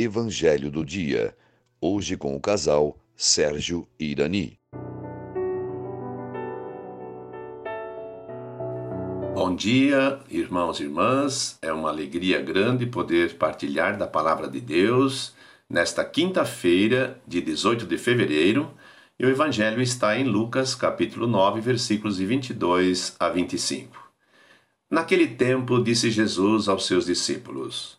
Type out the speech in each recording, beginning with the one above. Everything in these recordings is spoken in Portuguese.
Evangelho do Dia. Hoje com o casal Sérgio Irani. Bom dia, irmãos e irmãs. É uma alegria grande poder partilhar da palavra de Deus nesta quinta-feira, de 18 de fevereiro. E o evangelho está em Lucas, capítulo 9, versículos de 22 a 25. Naquele tempo, disse Jesus aos seus discípulos: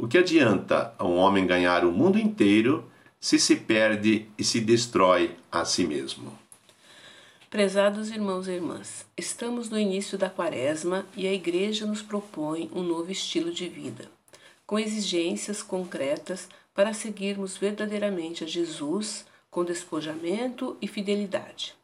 o que adianta a um homem ganhar o mundo inteiro se se perde e se destrói a si mesmo? Prezados irmãos e irmãs, estamos no início da quaresma e a Igreja nos propõe um novo estilo de vida, com exigências concretas para seguirmos verdadeiramente a Jesus com despojamento e fidelidade.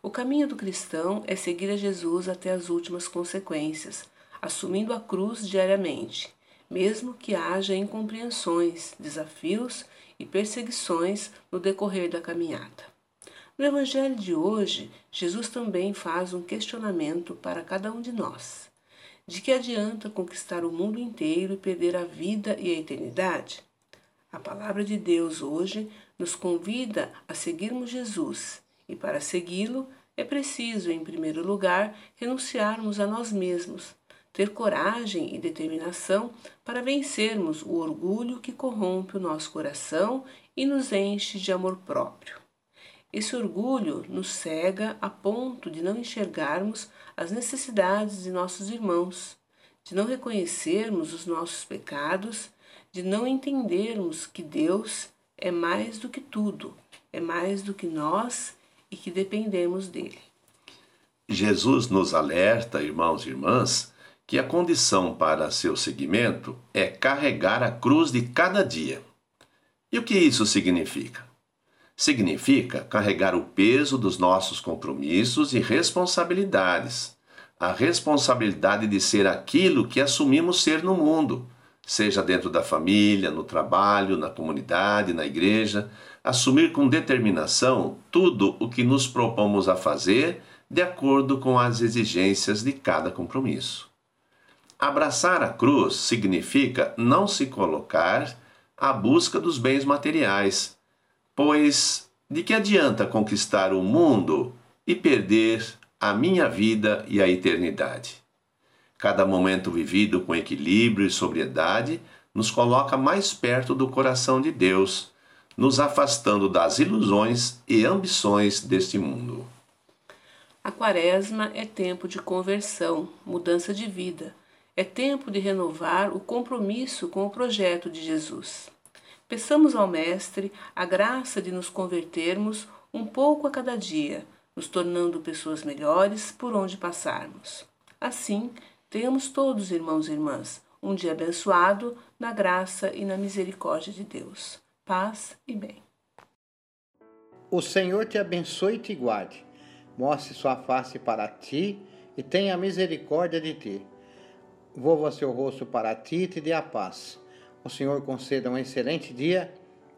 O caminho do cristão é seguir a Jesus até as últimas consequências, assumindo a cruz diariamente, mesmo que haja incompreensões, desafios e perseguições no decorrer da caminhada. No Evangelho de hoje, Jesus também faz um questionamento para cada um de nós. De que adianta conquistar o mundo inteiro e perder a vida e a eternidade? A palavra de Deus hoje nos convida a seguirmos Jesus e para segui-lo, é preciso, em primeiro lugar, renunciarmos a nós mesmos, ter coragem e determinação para vencermos o orgulho que corrompe o nosso coração e nos enche de amor próprio. Esse orgulho nos cega a ponto de não enxergarmos as necessidades de nossos irmãos, de não reconhecermos os nossos pecados, de não entendermos que Deus é mais do que tudo, é mais do que nós e que dependemos dele. Jesus nos alerta, irmãos e irmãs, que a condição para seu seguimento é carregar a cruz de cada dia. E o que isso significa? Significa carregar o peso dos nossos compromissos e responsabilidades, a responsabilidade de ser aquilo que assumimos ser no mundo, seja dentro da família, no trabalho, na comunidade, na igreja, assumir com determinação tudo o que nos propomos a fazer de acordo com as exigências de cada compromisso. Abraçar a cruz significa não se colocar à busca dos bens materiais, pois de que adianta conquistar o mundo e perder a minha vida e a eternidade? Cada momento vivido com equilíbrio e sobriedade nos coloca mais perto do coração de Deus nos afastando das ilusões e ambições deste mundo. A quaresma é tempo de conversão, mudança de vida. É tempo de renovar o compromisso com o projeto de Jesus. Peçamos ao Mestre a graça de nos convertermos um pouco a cada dia, nos tornando pessoas melhores por onde passarmos. Assim, tenhamos todos, irmãos e irmãs, um dia abençoado na graça e na misericórdia de Deus paz e bem. O Senhor te abençoe e te guarde, mostre sua face para ti e tenha misericórdia de ti. Volva seu rosto para ti e te dê a paz. O Senhor conceda um excelente dia,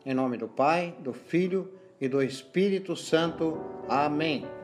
em nome do Pai, do Filho e do Espírito Santo. Amém.